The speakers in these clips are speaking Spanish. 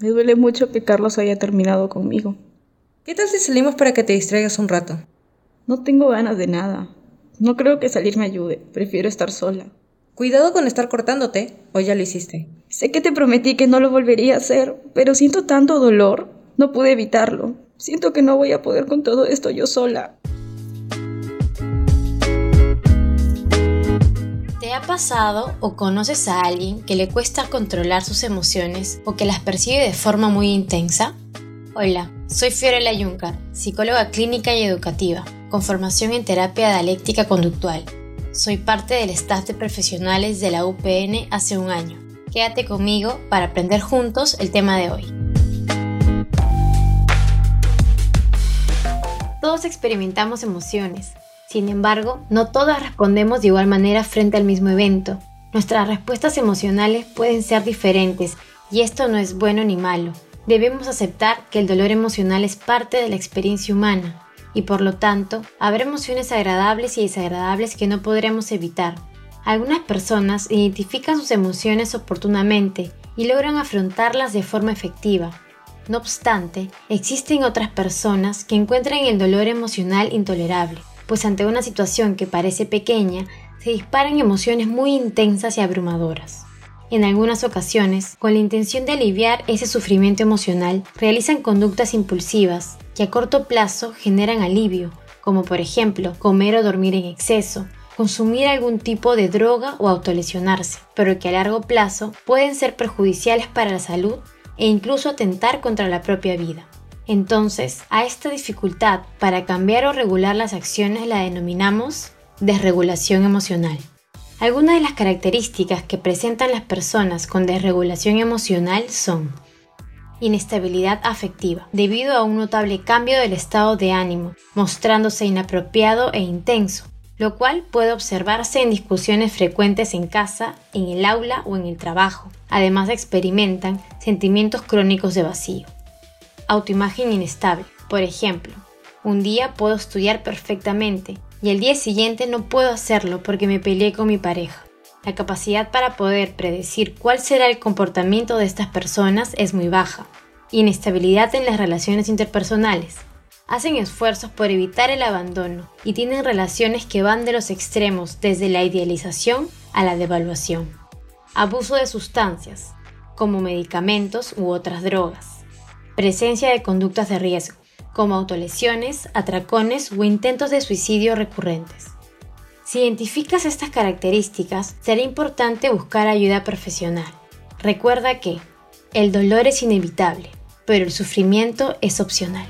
Me duele mucho que Carlos haya terminado conmigo. ¿Qué tal si salimos para que te distraigas un rato? No tengo ganas de nada. No creo que salir me ayude. Prefiero estar sola. Cuidado con estar cortándote, o ya lo hiciste. Sé que te prometí que no lo volvería a hacer, pero siento tanto dolor. No pude evitarlo. Siento que no voy a poder con todo esto yo sola. Ha pasado o conoces a alguien que le cuesta controlar sus emociones o que las percibe de forma muy intensa? Hola, soy Fiorella Juncker, psicóloga clínica y educativa, con formación en terapia dialéctica conductual. Soy parte del staff de profesionales de la UPN hace un año. Quédate conmigo para aprender juntos el tema de hoy. Todos experimentamos emociones, sin embargo, no todas respondemos de igual manera frente al mismo evento. Nuestras respuestas emocionales pueden ser diferentes y esto no es bueno ni malo. Debemos aceptar que el dolor emocional es parte de la experiencia humana y por lo tanto habrá emociones agradables y desagradables que no podremos evitar. Algunas personas identifican sus emociones oportunamente y logran afrontarlas de forma efectiva. No obstante, existen otras personas que encuentran el dolor emocional intolerable pues ante una situación que parece pequeña, se disparan emociones muy intensas y abrumadoras. En algunas ocasiones, con la intención de aliviar ese sufrimiento emocional, realizan conductas impulsivas que a corto plazo generan alivio, como por ejemplo comer o dormir en exceso, consumir algún tipo de droga o autolesionarse, pero que a largo plazo pueden ser perjudiciales para la salud e incluso atentar contra la propia vida. Entonces, a esta dificultad para cambiar o regular las acciones la denominamos desregulación emocional. Algunas de las características que presentan las personas con desregulación emocional son inestabilidad afectiva, debido a un notable cambio del estado de ánimo, mostrándose inapropiado e intenso, lo cual puede observarse en discusiones frecuentes en casa, en el aula o en el trabajo. Además experimentan sentimientos crónicos de vacío autoimagen inestable. Por ejemplo, un día puedo estudiar perfectamente y el día siguiente no puedo hacerlo porque me peleé con mi pareja. La capacidad para poder predecir cuál será el comportamiento de estas personas es muy baja. Inestabilidad en las relaciones interpersonales. Hacen esfuerzos por evitar el abandono y tienen relaciones que van de los extremos desde la idealización a la devaluación. Abuso de sustancias, como medicamentos u otras drogas presencia de conductas de riesgo, como autolesiones, atracones o intentos de suicidio recurrentes. Si identificas estas características, será importante buscar ayuda profesional. Recuerda que el dolor es inevitable, pero el sufrimiento es opcional.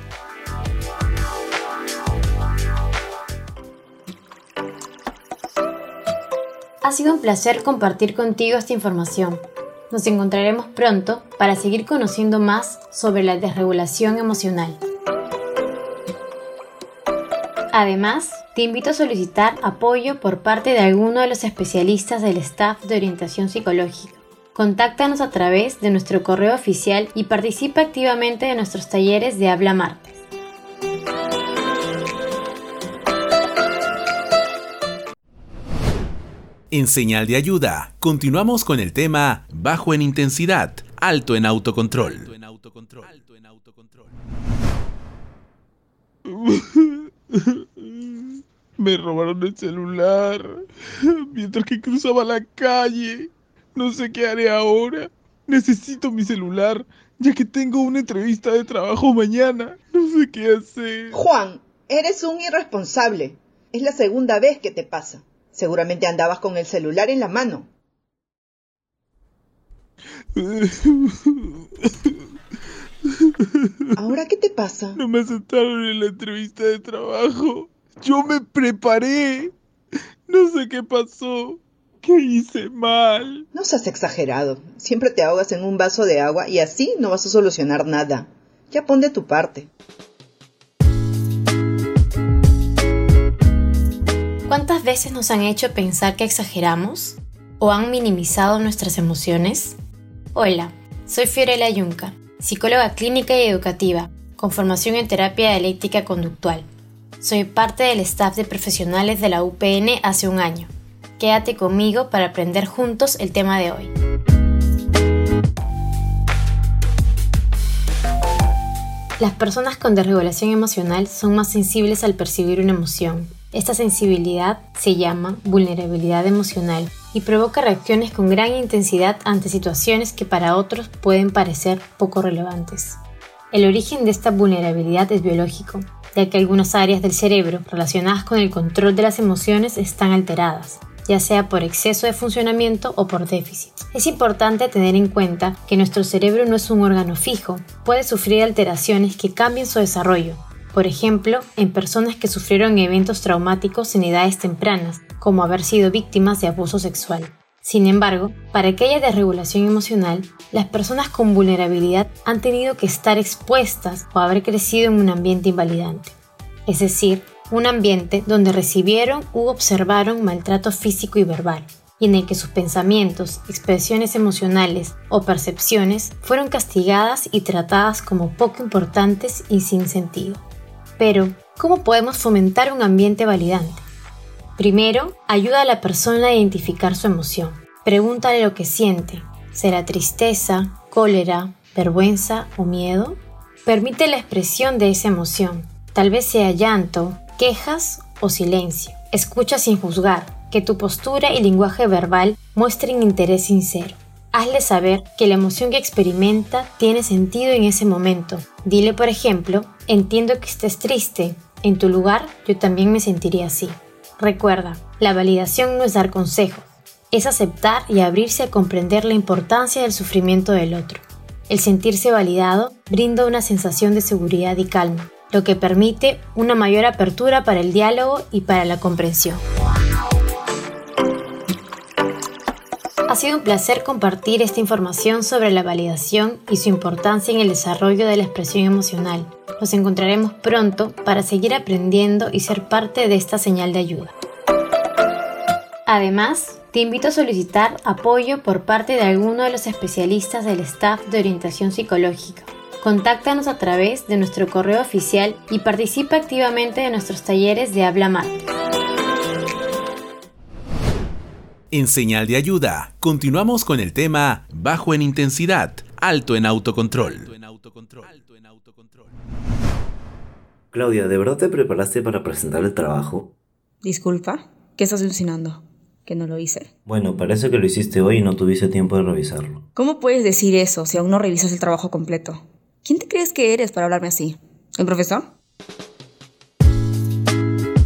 Ha sido un placer compartir contigo esta información. Nos encontraremos pronto para seguir conociendo más sobre la desregulación emocional. Además, te invito a solicitar apoyo por parte de alguno de los especialistas del staff de orientación psicológica. Contáctanos a través de nuestro correo oficial y participa activamente de nuestros talleres de Habla Martes. En señal de ayuda, continuamos con el tema bajo en intensidad, alto en autocontrol. Me robaron el celular mientras que cruzaba la calle. No sé qué haré ahora. Necesito mi celular, ya que tengo una entrevista de trabajo mañana. No sé qué hacer. Juan, eres un irresponsable. Es la segunda vez que te pasa. Seguramente andabas con el celular en la mano. ¿Ahora qué te pasa? No me aceptaron en la entrevista de trabajo. Yo me preparé. No sé qué pasó. ¿Qué hice mal? No seas exagerado. Siempre te ahogas en un vaso de agua y así no vas a solucionar nada. Ya pon de tu parte. ¿Cuántas veces nos han hecho pensar que exageramos o han minimizado nuestras emociones? Hola, soy Fiorella Yunca, psicóloga clínica y educativa, con formación en terapia dialéctica conductual. Soy parte del staff de profesionales de la UPN hace un año. Quédate conmigo para aprender juntos el tema de hoy. Las personas con desregulación emocional son más sensibles al percibir una emoción. Esta sensibilidad se llama vulnerabilidad emocional y provoca reacciones con gran intensidad ante situaciones que para otros pueden parecer poco relevantes. El origen de esta vulnerabilidad es biológico, ya que algunas áreas del cerebro relacionadas con el control de las emociones están alteradas ya sea por exceso de funcionamiento o por déficit. Es importante tener en cuenta que nuestro cerebro no es un órgano fijo, puede sufrir alteraciones que cambien su desarrollo, por ejemplo, en personas que sufrieron eventos traumáticos en edades tempranas, como haber sido víctimas de abuso sexual. Sin embargo, para aquella desregulación emocional, las personas con vulnerabilidad han tenido que estar expuestas o haber crecido en un ambiente invalidante. Es decir, un ambiente donde recibieron u observaron maltrato físico y verbal, y en el que sus pensamientos, expresiones emocionales o percepciones fueron castigadas y tratadas como poco importantes y sin sentido. Pero, ¿cómo podemos fomentar un ambiente validante? Primero, ayuda a la persona a identificar su emoción. Pregúntale lo que siente. ¿Será tristeza, cólera, vergüenza o miedo? Permite la expresión de esa emoción. Tal vez sea llanto, quejas o silencio. Escucha sin juzgar, que tu postura y lenguaje verbal muestren interés sincero. Hazle saber que la emoción que experimenta tiene sentido en ese momento. Dile, por ejemplo, entiendo que estés triste. En tu lugar, yo también me sentiría así. Recuerda, la validación no es dar consejos, es aceptar y abrirse a comprender la importancia del sufrimiento del otro. El sentirse validado brinda una sensación de seguridad y calma, lo que permite una mayor apertura para el diálogo y para la comprensión. Ha sido un placer compartir esta información sobre la validación y su importancia en el desarrollo de la expresión emocional. Nos encontraremos pronto para seguir aprendiendo y ser parte de esta señal de ayuda. Además, te invito a solicitar apoyo por parte de alguno de los especialistas del staff de orientación psicológica Contáctanos a través de nuestro correo oficial y participa activamente en nuestros talleres de habla mate. En señal de ayuda, continuamos con el tema bajo en intensidad, alto en autocontrol. Claudia, ¿de verdad te preparaste para presentar el trabajo? Disculpa, ¿qué estás alucinando? Que no lo hice. Bueno, parece que lo hiciste hoy y no tuviste tiempo de revisarlo. ¿Cómo puedes decir eso si aún no revisas el trabajo completo? ¿Quién te crees que eres para hablarme así? ¿El profesor?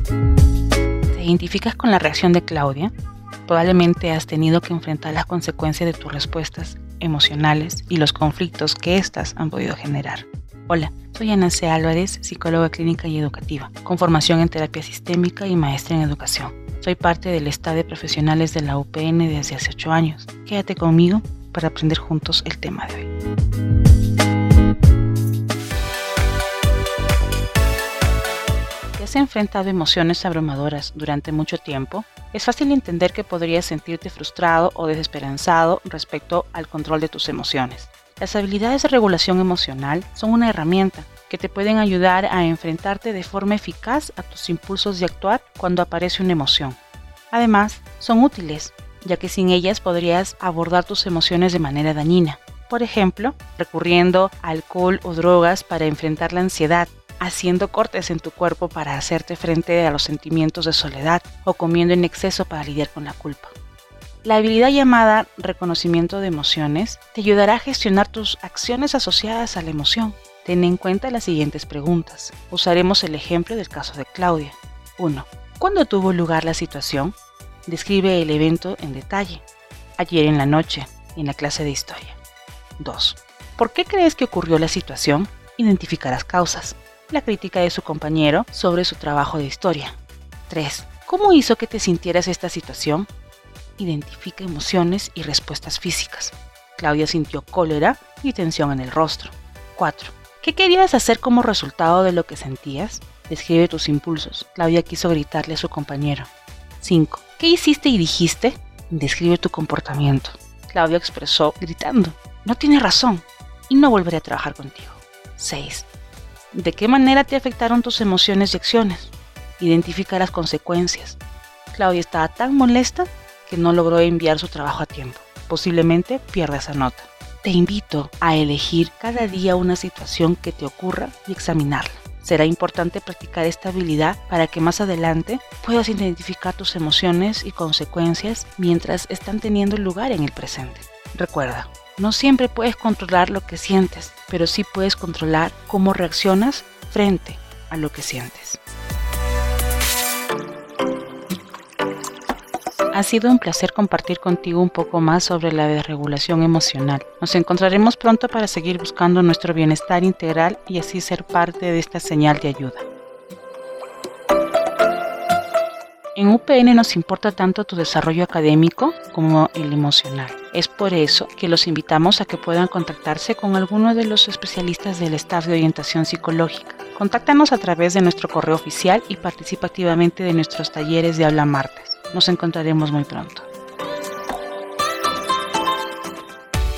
¿Te identificas con la reacción de Claudia? Probablemente has tenido que enfrentar las consecuencias de tus respuestas emocionales y los conflictos que éstas han podido generar. Hola, soy Ana. Álvarez, psicóloga clínica y educativa, con formación en terapia sistémica y maestra en educación. Soy parte del estado de profesionales de la UPN desde hace 8 años. Quédate conmigo para aprender juntos el tema de hoy. has enfrentado emociones abrumadoras durante mucho tiempo, es fácil entender que podrías sentirte frustrado o desesperanzado respecto al control de tus emociones. Las habilidades de regulación emocional son una herramienta que te pueden ayudar a enfrentarte de forma eficaz a tus impulsos de actuar cuando aparece una emoción. Además, son útiles, ya que sin ellas podrías abordar tus emociones de manera dañina. Por ejemplo, recurriendo a alcohol o drogas para enfrentar la ansiedad, haciendo cortes en tu cuerpo para hacerte frente a los sentimientos de soledad o comiendo en exceso para lidiar con la culpa. La habilidad llamada reconocimiento de emociones te ayudará a gestionar tus acciones asociadas a la emoción. Ten en cuenta las siguientes preguntas. Usaremos el ejemplo del caso de Claudia. 1. ¿Cuándo tuvo lugar la situación? Describe el evento en detalle. Ayer en la noche, en la clase de historia. 2. ¿Por qué crees que ocurrió la situación? Identifica las causas la crítica de su compañero sobre su trabajo de historia. 3. ¿Cómo hizo que te sintieras esta situación? Identifica emociones y respuestas físicas. Claudia sintió cólera y tensión en el rostro. 4. ¿Qué querías hacer como resultado de lo que sentías? Describe tus impulsos. Claudia quiso gritarle a su compañero. 5. ¿Qué hiciste y dijiste? Describe tu comportamiento. Claudia expresó gritando. No tiene razón y no volveré a trabajar contigo. 6. ¿De qué manera te afectaron tus emociones y acciones? Identifica las consecuencias. Claudia estaba tan molesta que no logró enviar su trabajo a tiempo. Posiblemente pierda esa nota. Te invito a elegir cada día una situación que te ocurra y examinarla. Será importante practicar esta habilidad para que más adelante puedas identificar tus emociones y consecuencias mientras están teniendo lugar en el presente. Recuerda, no siempre puedes controlar lo que sientes, pero sí puedes controlar cómo reaccionas frente a lo que sientes. Ha sido un placer compartir contigo un poco más sobre la desregulación emocional. Nos encontraremos pronto para seguir buscando nuestro bienestar integral y así ser parte de esta señal de ayuda. En UPN nos importa tanto tu desarrollo académico como el emocional. Es por eso que los invitamos a que puedan contactarse con alguno de los especialistas del staff de orientación psicológica. Contáctanos a través de nuestro correo oficial y participa activamente de nuestros talleres de habla martes. Nos encontraremos muy pronto.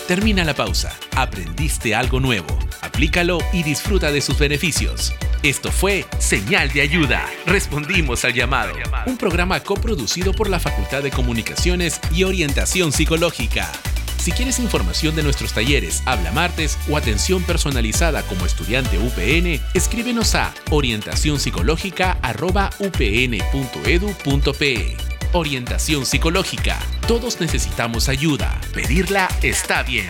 Termina la pausa. Aprendiste algo nuevo. Aplícalo y disfruta de sus beneficios. Esto fue Señal de Ayuda. Respondimos al llamado. Un programa coproducido por la Facultad de Comunicaciones y Orientación Psicológica. Si quieres información de nuestros talleres Habla Martes o atención personalizada como estudiante UPN, escríbenos a orientacionpsicológica.upn.edu.pe. Orientación psicológica. Todos necesitamos ayuda. Pedirla está bien.